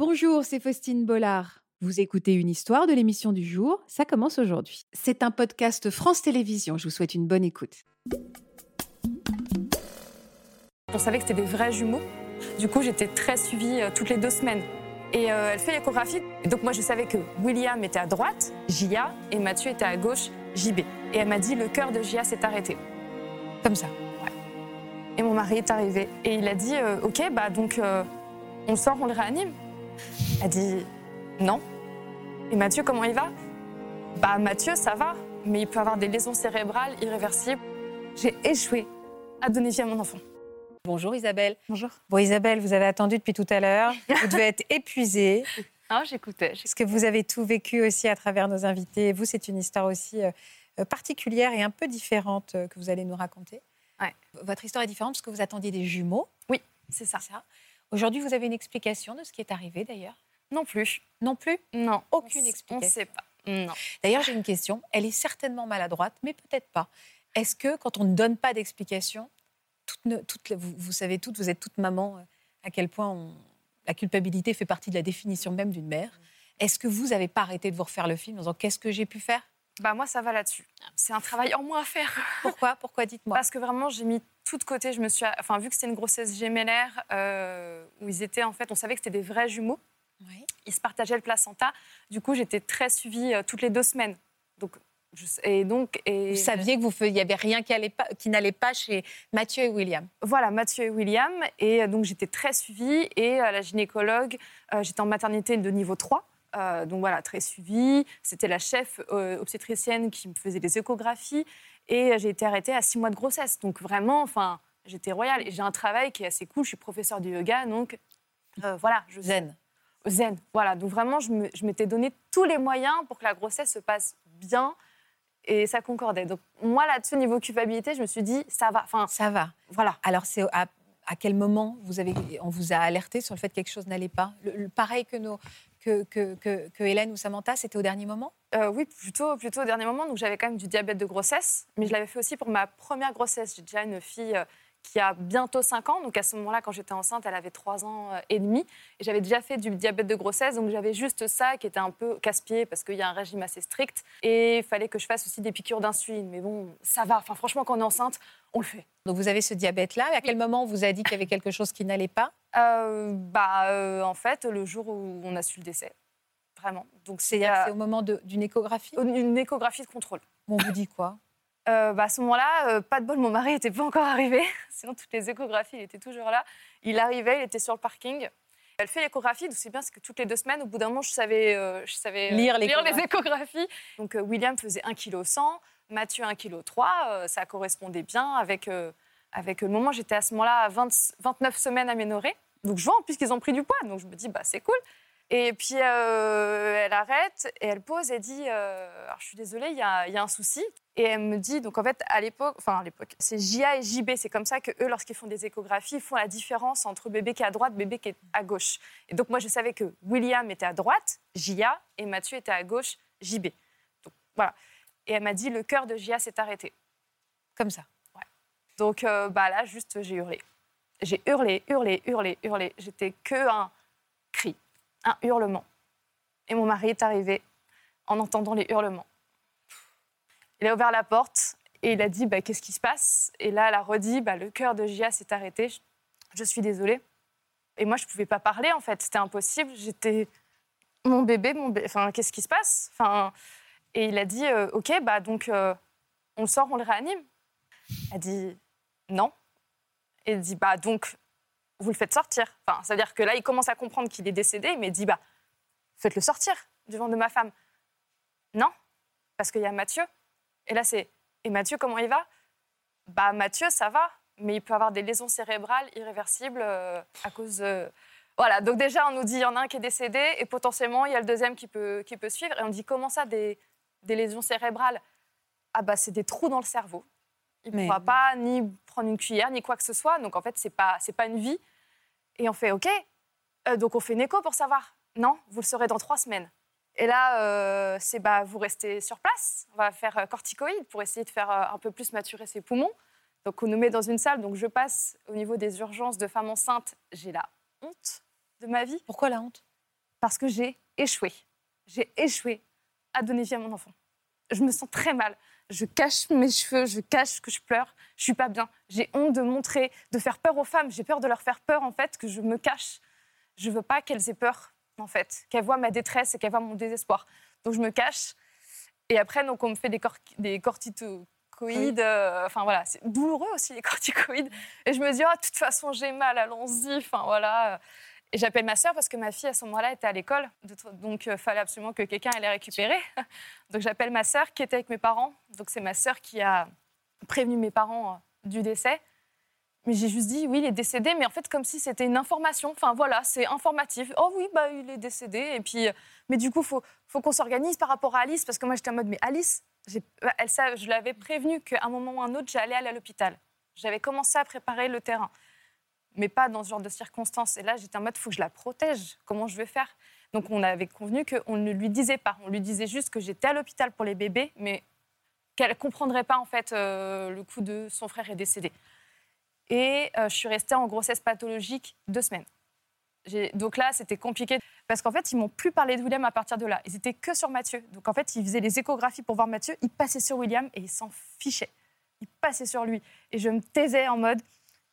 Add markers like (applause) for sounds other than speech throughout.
Bonjour, c'est Faustine Bollard. Vous écoutez une histoire de l'émission du jour, ça commence aujourd'hui. C'est un podcast France Télévisions, je vous souhaite une bonne écoute. On savait que c'était des vrais jumeaux. Du coup, j'étais très suivie euh, toutes les deux semaines. Et euh, elle fait l'échographie. Donc moi, je savais que William était à droite, Jia, et Mathieu était à gauche, JB. Et elle m'a dit, le cœur de Jia s'est arrêté. Comme ça. Et mon mari est arrivé. Et il a dit, euh, ok, bah donc on sort, on le réanime. Elle a dit, non. Et Mathieu, comment il va? Bah Mathieu, ça va, mais il peut avoir des lésions cérébrales irréversibles. J'ai échoué à donner vie à mon enfant. Bonjour Isabelle. Bonjour. Bon Isabelle, vous avez attendu depuis tout à l'heure. Vous devez être (laughs) épuisée. Ah, j'écoutais. Parce que vous avez tout vécu aussi à travers nos invités. Vous, c'est une histoire aussi euh, euh, particulière et un peu différente euh, que vous allez nous raconter. Ouais. Votre histoire est différente parce que vous attendiez des jumeaux. Oui, c'est ça. ça. Aujourd'hui, vous avez une explication de ce qui est arrivé d'ailleurs? Non plus. Non plus? Non. Aucune On explication. On ne sait pas. Non. D'ailleurs, j'ai une question. Elle est certainement maladroite, mais peut-être pas. Est-ce que quand on ne donne pas d'explication, toutes toutes vous, vous savez toutes, vous êtes toute maman, euh, à quel point on- la culpabilité fait partie de la définition même d'une mère. Est-ce que vous n'avez pas arrêté de vous refaire le film en disant qu'est-ce que j'ai pu faire? Bah moi, ça va là-dessus. C'est un travail en moins à faire. Pourquoi? Pourquoi? Dites-moi. Parce que vraiment, j'ai mis tout de côté. Je me suis, enfin, vu que c'était une grossesse gémellaire euh, où ils étaient en fait, on savait que c'était des vrais jumeaux. Oui. Ils se partageaient le placenta. Du coup, j'étais très suivie euh, toutes les deux semaines. Donc, je, et donc, et Vous saviez que vous il n'y avait rien qui, allait pas- qui n'allait pas chez Mathieu et William. Voilà, Mathieu et William. Et euh, donc, j'étais très suivie. Et euh, la gynécologue, j'étais en maternité de niveau 3. euh, donc voilà, très suivie. C'était la chef euh, obstétricienne qui me faisait les échographies. Et euh, j'ai été arrêtée à six mois de grossesse. Donc vraiment, enfin, j'étais royale. Et j'ai un travail qui est assez cool. Je suis professeure de yoga. Donc euh, voilà, je Zen. zen. Voilà, donc vraiment, je m'étais donné tous les moyens pour que la grossesse se passe bien. Et ça concordait. Donc moi, là-dessus, niveau culpabilité, je me suis dit, ça va. Enfin, Ça va. voilà. Alors, c'est à, à quel moment vous avez, on vous a alerté sur le fait que quelque chose n'allait pas? Le- le- Pareil que, nos, que, que, que, que Hélène ou Samantha, c'était au dernier moment? Euh, oui, plutôt, plutôt au dernier moment. Donc j'avais quand même du diabète de grossesse, mais je l'avais fait aussi pour ma première grossesse. J'ai déjà une fille euh, qui a bientôt 5 ans. Donc à ce moment-là, quand j'étais enceinte, elle avait 3 ans euh, et demi. Et j'avais déjà fait du diabète de grossesse. Donc j'avais juste ça qui était un peu casse-pied parce qu'il y a un régime assez strict. Et il fallait que je fasse aussi des piqûres d'insuline. Mais bon, ça va. Enfin, franchement, quand on est enceinte, on le fait. Donc, vous avez ce diabète-là. À quel moment on vous a dit qu'il y avait quelque chose qui n'allait pas? Euh, bah, euh, en fait, le jour où on a su le décès. Vraiment. Donc c'est euh, au moment d'une échographie? une échographie de contrôle. On vous dit quoi? Bah, à ce moment-là, pas de bol, mon mari n'était pas encore arrivé. (laughs) Sinon, toutes les échographies, il était toujours là. Il arrivait, il était sur le parking. Elle fait l'échographie, donc c'est bien, c'est que toutes les deux semaines, au bout d'un moment, je savais, je savais euh, Lire les échographies. Donc William faisait 1,1 kg, Mathieu 1,3 kg. ça correspondait bien avec, euh, avec le moment. J'étais à ce moment-là à 20 29 semaines aménorrhée. Donc je vois en plus qu'ils ont pris du poids. Donc je me dis, bah, c'est cool. Et puis euh, elle arrête et elle pose et dit euh, je suis désolée, il y y a un souci. Et elle me dit Donc en fait, à l'époque, enfin à l'époque, c'est JA et JB. C'est comme ça que eux, lorsqu'ils font des échographies, ils font la différence entre bébé qui est à droite, bébé qui est à gauche. Et donc moi, je savais que William était à droite, JA, et Mathieu était à gauche, JB. Donc voilà. Et elle m'a dit Le cœur de JA s'est arrêté. Comme ça. Donc euh, bah là, juste, j'ai hurlé. J'ai hurlé, hurlé, hurlé, hurlé. J'étais que un cri, un hurlement. Et mon mari est arrivé en entendant les hurlements. Il a ouvert la porte et il a dit bah, Qu'est-ce qui se passe? Et là, elle a redit bah, Le cœur de Gia s'est arrêté. Je, je suis désolée. Et moi, je ne pouvais pas parler, en fait. C'était impossible. J'étais. Mon bébé, mon bébé. Enfin, qu'est-ce qui se passe? Enfin, Et il a dit euh, Ok, bah, donc, euh, on le sort, on le réanime. Elle dit non. Et il dit bah donc vous le faites sortir. Enfin, ça veut dire que là il commence à comprendre qu'il est décédé, mais il dit bah faites-le sortir du ventre de ma femme. Non, parce qu'il y a Mathieu. Et là c'est et Mathieu comment il va? Bah Mathieu ça va, mais il peut avoir des lésions cérébrales irréversibles euh, à cause de voilà, donc déjà, on nous dit il y en a un qui est décédé et potentiellement, il y a le deuxième qui peut, qui peut suivre. Et on dit comment ça, des, des lésions cérébrales Ah, bah, c'est des trous dans le cerveau. Il ne pourra pas ni prendre une cuillère, ni quoi que ce soit. Donc, en fait, ce n'est pas, c'est pas une vie. Et on fait OK. Euh, donc, on fait une écho pour savoir. Non, vous le saurez dans trois semaines. Et là, euh, c'est bah, vous restez sur place. On va faire euh, corticoïdes pour essayer de faire euh, un peu plus maturer ses poumons. Donc, on nous met dans une salle. Donc, je passe au niveau des urgences de femmes enceintes. J'ai la honte de ma vie. Pourquoi la honte? Parce que j'ai échoué. J'ai échoué à donner vie à mon enfant. Je me sens très mal. Je cache mes cheveux, je cache que je pleure. Je suis pas bien. J'ai honte de montrer, de faire peur aux femmes. J'ai peur de leur faire peur, en fait, que je me cache. Je veux pas qu'elles aient peur, en fait, qu'elles voient ma détresse et qu'elles voient mon désespoir. Donc je me cache. Et après, donc, on me fait des, cor des corticoïdes. euh, Enfin voilà, c'est douloureux aussi les corticoïdes. Et je me dis, oh, de toute façon, j'ai mal, allons-y. Enfin voilà. J'appelle ma sœur parce que ma fille à ce moment-là était à l'école, donc il fallait absolument que quelqu'un allait récupérer. (laughs) Donc j'appelle ma sœur qui était avec mes parents. Donc c'est ma sœur qui a prévenu mes parents euh, du décès. Mais j'ai juste dit oui, il est décédé, mais en fait comme si c'était une information. Enfin voilà, c'est informatif. Oh oui, bah il est décédé. Et puis, euh, mais du coup, faut faut qu'on s'organise par rapport à Alice parce que moi j'étais en mode mais Alice, bah, elle sa- je l'avais prévenue qu'à un moment ou un autre j'allais aller à l'hôpital. J'avais commencé à préparer le terrain mais pas dans ce genre de circonstances. Et là, j'étais en mode, il faut que je la protège. Comment je vais faire? Donc, on avait convenu qu'on ne lui disait pas. On lui disait juste que j'étais à l'hôpital pour les bébés, mais qu'elle ne comprendrait pas, en fait, euh, le coup de son frère est décédé. Et euh, je suis restée en grossesse pathologique deux semaines. Donc là, c'était compliqué parce qu'en fait, ils m'ont plus parlé de William à partir de là. Ils étaient que sur Mathieu. Donc en fait, ils faisaient les échographies pour voir Mathieu. Ils passaient sur William et ils s'en fichaient. Ils passaient sur lui. Et je me taisais en mode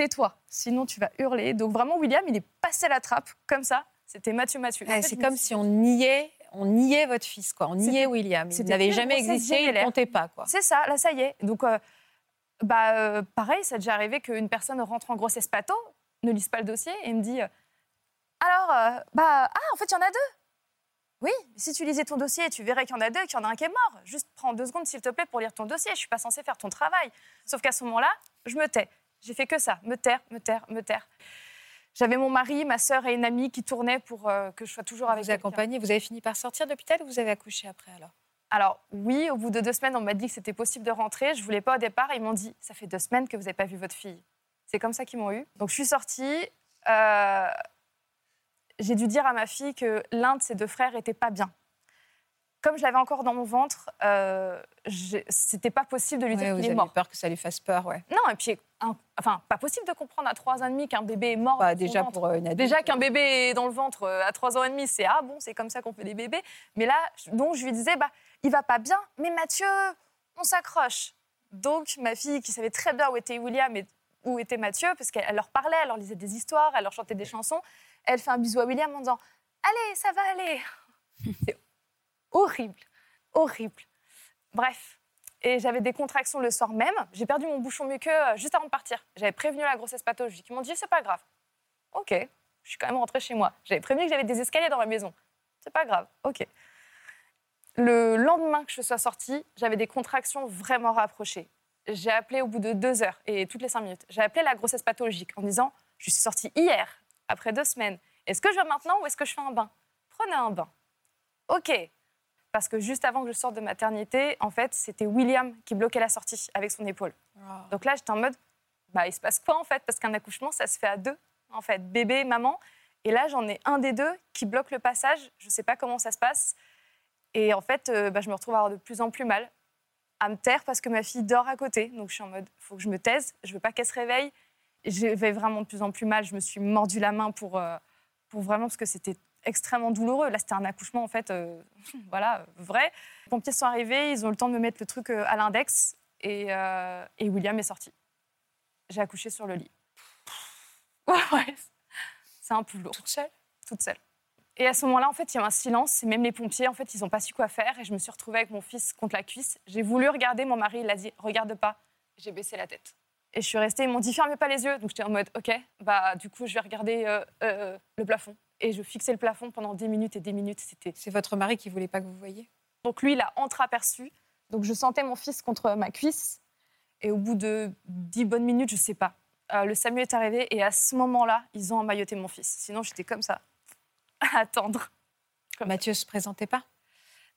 tais-toi, sinon tu vas hurler. Donc vraiment, William, il est passé la trappe comme ça. C'était Mathieu Mathieu. C'est comme si on niait, on niait votre fils, quoi. On niait William. Il n'avait jamais existé, il ne comptait pas, quoi. C'est ça, là, ça y est. Donc, euh, bah, euh, pareil, ça a déjà arrivé qu'une personne rentre en grossesse pato, ne lise pas le dossier et me dit euh, Alors, bah, ah, en fait, il y en a deux. Oui, si tu lisais ton dossier, tu verrais qu'il y en a deux, qu'il y en a un qui est mort. Juste prends deux secondes, s'il te plaît, pour lire ton dossier. Je suis pas censée faire ton travail. Sauf qu'à ce moment-là, je me tais. J'ai fait que ça, me taire, me taire, me taire. J'avais mon mari, ma sœur et une amie qui tournaient pour euh, que je sois toujours avec Vous accompagnez, vous avez fini par sortir de l'hôpital ou vous avez accouché après, alors? Alors oui, au bout de deux semaines, on m'a dit que c'était possible de rentrer. Je voulais pas au départ. Ils m'ont dit, ça fait deux semaines que vous n'avez pas vu votre fille. C'est comme ça qu'ils m'ont eu. Donc je suis sortie. euh, J'ai dû dire à ma fille que l'un de ses deux frères était pas bien. Comme je l'avais encore dans mon ventre, euh, c'était pas possible de lui Ouais, dire Vous qu'il est avez mort. peur que ça lui fasse peur, ouais. Non, et puis, un- enfin, pas possible de comprendre à trois ans et demi qu'un bébé est mort. Bah, déjà ventre. pour euh, une adulte. Déjà qu'un bébé est dans le ventre euh, à 3 ans et demi, c'est ah bon, c'est comme ça qu'on fait des bébés. Mais là, donc je lui disais, bah, il va pas bien, mais Mathieu, on s'accroche. Donc ma fille, qui savait très bien où était William et où était Mathieu, parce qu'elle elle leur parlait, elle leur lisait des histoires, elle leur chantait des chansons, elle fait un bisou à William en disant, allez, ça va aller. (laughs) horrible, horrible. Bref. Et j'avais des contractions le soir même. J'ai perdu mon bouchon muqueux euh, juste avant de partir. J'avais prévenu la grossesse pathologique. Ils m'ont dit, c'est pas grave. Ok, je suis quand même rentrée chez moi. J'avais prévenu que j'avais des escaliers dans la maison. C'est pas grave, ok. Le lendemain que je sois sortie, j'avais des contractions vraiment rapprochées. J'ai appelé au bout de deux heures et toutes les cinq minutes. J'ai appelé la grossesse pathologique en disant Je suis sortie hier, après deux semaines. Est-ce que je vais maintenant ou est-ce que je fais un bain? Prenez un bain. Ok. Parce que juste avant que je sorte de maternité, en fait, c'était William qui bloquait la sortie avec son épaule. Donc là, j'étais en mode, bah, il se passe quoi en fait? Parce qu'un accouchement, ça se fait à deux, en fait, bébé, maman. Et là, j'en ai un des deux qui bloque le passage. Je ne sais pas comment ça se passe. Et en fait, euh, bah, je me retrouve à avoir de plus en plus mal, à me taire parce que ma fille dort à côté. Donc je suis en mode, il faut que je me taise. Je veux pas qu'elle se réveille. Je vais vraiment de plus en plus mal. Je me suis mordu la main pour, euh, pour vraiment parce que c'était extrêmement douloureux. Là, c'était un accouchement en fait, euh, (laughs) voilà, vrai. Les pompiers sont arrivés, ils ont eu le temps de me mettre le truc euh, à l'index et, euh, et William est sorti. J'ai accouché sur le lit. (laughs) Ouais, c'est un peu lourd. Toute seule? Toute seule. Et à ce moment-là, en fait, il y a un silence. Et même les pompiers, en fait, ils n'ont pas su quoi faire. Et je me suis retrouvée avec mon fils contre la cuisse. J'ai voulu regarder. Mon mari, il a dit Regarde pas. J'ai baissé la tête. Et je suis restée. Ils m'ont dit Fermez pas les yeux. Donc j'étais en mode Ok, bah, du coup, je vais regarder euh, euh, le plafond. Et je fixais le plafond pendant des minutes et des minutes. C'était C'est votre mari qui voulait pas que vous voyiez? Donc lui, il a entreaperçu. Donc je sentais mon fils contre ma cuisse. Et au bout de dix bonnes minutes, je sais pas, euh, le SAMU est arrivé. Et à ce moment-là, ils ont emmailloté mon fils. Sinon, j'étais comme ça, (laughs) à attendre. Comme Mathieu se présentait pas?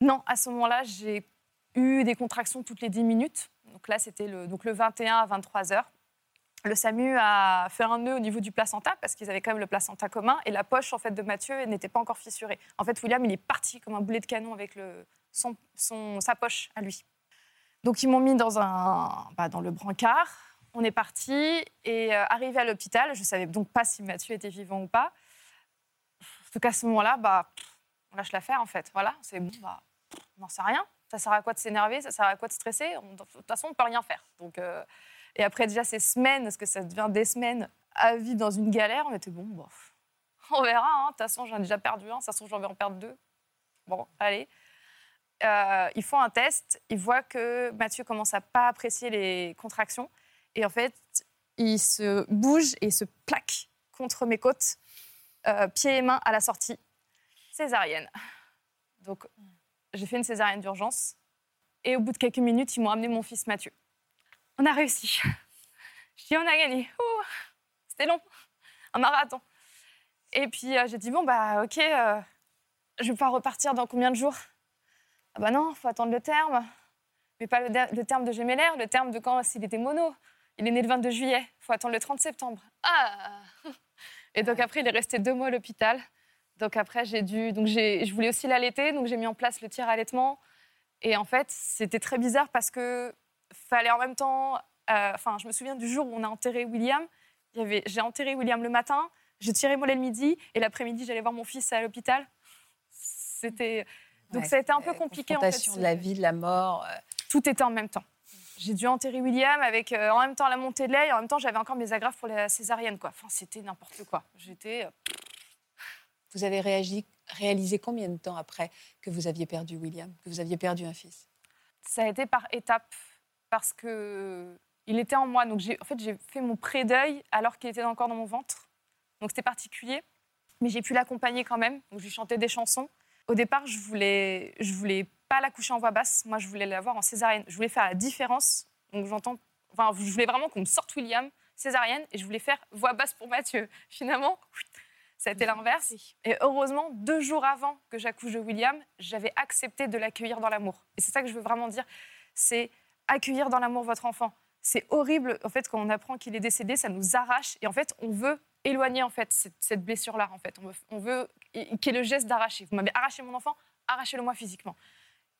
Non, à ce moment-là, j'ai eu des contractions toutes les 10 minutes. Donc là, c'était le, donc le 21 à 23 heures. Le SAMU a fait un nœud au niveau du placenta parce qu'ils avaient quand même le placenta commun et la poche en fait de Mathieu n'était pas encore fissurée. En fait, William, il est parti comme un boulet de canon avec le, son, sa poche à lui. Donc ils m'ont mis dans un, bah, dans le brancard. On est parti et euh, arrivé à l'hôpital, je savais donc pas si Mathieu était vivant ou pas. En tout cas, à ce moment-là, bah, on lâche l'affaire en fait. Voilà, c'est bon, bah, on n'en sait rien. Ça sert à quoi de s'énerver? Ça sert à quoi de stresser? De toute façon, on peut rien faire. Donc, euh, et après déjà ces semaines, parce que ça devient des semaines à vivre dans une galère, on était bon, bon, on verra. hein. De toute façon, j'en ai déjà perdu un, ça se trouve, j'en vais en perdre deux. Bon, allez. Euh, ils font un test, ils voient que Mathieu commence à pas apprécier les contractions. Et en fait, il se bouge et se plaque contre mes côtes, euh, pieds et mains à la sortie. Césarienne. Donc, j'ai fait une césarienne d'urgence. Et au bout de quelques minutes, ils m'ont amené mon fils Mathieu. On a réussi. Je dis, on a gagné. C'était long. Un marathon. Et puis, euh, j'ai dit, bon, bah, OK, euh, je vais pas repartir dans combien de jours? Ah, bah non, faut attendre le terme. Mais pas le, terme de Gémellaire, le terme de quand s'il était mono. Il est né le 22 juillet. faut attendre le 30 septembre. Ah Et donc, après, il est resté deux mois à l'hôpital. Donc, après, j'ai dû. Donc, je voulais aussi l'allaiter, donc j'ai mis en place le tir allaitement. Et en fait, c'était très bizarre parce que fallait en même temps. euh, Enfin, je me souviens du jour où on a enterré William. J'ai enterré William le matin, j'ai tiré mon lait le midi, et l'après-midi, j'allais voir mon fils à l'hôpital. C'était. Donc, Ouais, ça a été un peu euh, compliqué en fait. de la vie, de la mort. euh, Tout était en même temps. J'ai dû enterrer William avec euh, en même temps la montée de lait et en même temps j'avais encore mes agrafes pour la césarienne. Quoi. Enfin, c'était n'importe quoi. J'étais. euh, Vous avez réagi, réalisé combien de temps après que vous aviez perdu William, que vous aviez perdu un fils? Ça a été par étapes parce que il était en moi. Donc j'ai, en fait, j'ai fait mon pré-deuil alors qu'il était encore dans mon ventre. Donc c'était particulier, mais j'ai pu l'accompagner quand même. Donc je lui chantais des chansons. Au départ, je voulais, je voulais pas la coucher en voix basse. Moi, je voulais l'avoir en césarienne. Je voulais faire la différence. Donc j'entends, enfin, je voulais vraiment qu'on me sorte William césarienne et je voulais faire voix basse pour Mathieu. (laughs) Finalement, ça a été l'inverse. Et heureusement, deux jours avant que j'accouche de William, j'avais accepté de l'accueillir dans l'amour. Et c'est ça que je veux vraiment dire, c'est accueillir dans l'amour votre enfant. C'est horrible, en fait, quand on apprend qu'il est décédé, ça nous arrache. Et en fait, on veut éloigner en fait cette, blessure-là. En fait, on veut, on veut qu'il y ait le geste d'arracher. Vous m'avez arraché mon enfant, arrachez-le moi physiquement.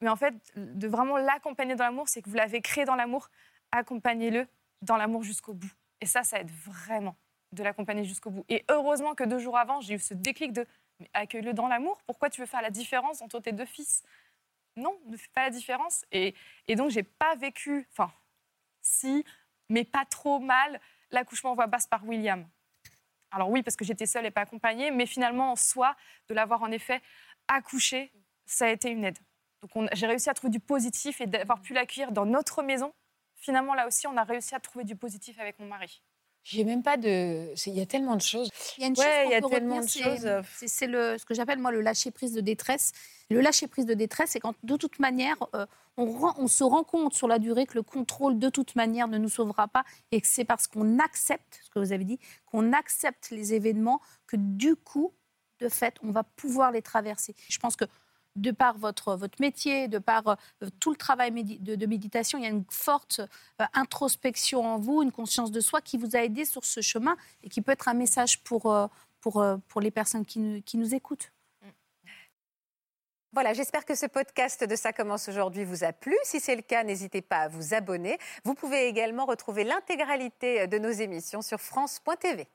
Mais en fait, de vraiment l'accompagner dans l'amour, c'est que vous l'avez créé dans l'amour, accompagnez-le dans l'amour jusqu'au bout. Et ça, ça aide vraiment de l'accompagner jusqu'au bout. Et heureusement que deux jours avant, j'ai eu ce déclic de accueille-le dans l'amour. Pourquoi tu veux faire la différence entre tes deux fils? Non, ne fais pas la différence. Et, et donc, j'ai pas vécu, enfin, si, mais pas trop mal, l'accouchement en voix basse par William. Alors oui, parce que j'étais seule et pas accompagnée, mais finalement, en soi, de l'avoir en effet accouché, ça a été une aide. Donc on- j'ai réussi à trouver du positif et d'avoir pu l'accueillir dans notre maison. Finalement, là aussi, on a réussi à trouver du positif avec mon mari. J'ai même pas de. Il y a tellement de choses. Il y a une Ouais, chose y a tellement retenir, de c'est- choses, euh. C'est c'est le ce que j'appelle moi le lâcher prise de détresse. Le lâcher prise de détresse, c'est quand de toute manière euh, on, rend- on se rend compte sur la durée que le contrôle de toute manière ne nous sauvera pas et que c'est parce qu'on accepte ce que vous avez dit, qu'on accepte les événements que du coup, de fait, on va pouvoir les traverser. Je pense que de par votre, votre métier, de par euh, tout le travail de, de méditation, il y a une forte euh, introspection en vous, une conscience de soi qui vous a aidé sur ce chemin et qui peut être un message pour, euh, pour, pour les personnes qui nous, qui nous écoutent. Voilà, j'espère que ce podcast de Ça commence aujourd'hui vous a plu. Si c'est le cas, n'hésitez pas à vous abonner. Vous pouvez également retrouver l'intégralité de nos émissions sur France.tv.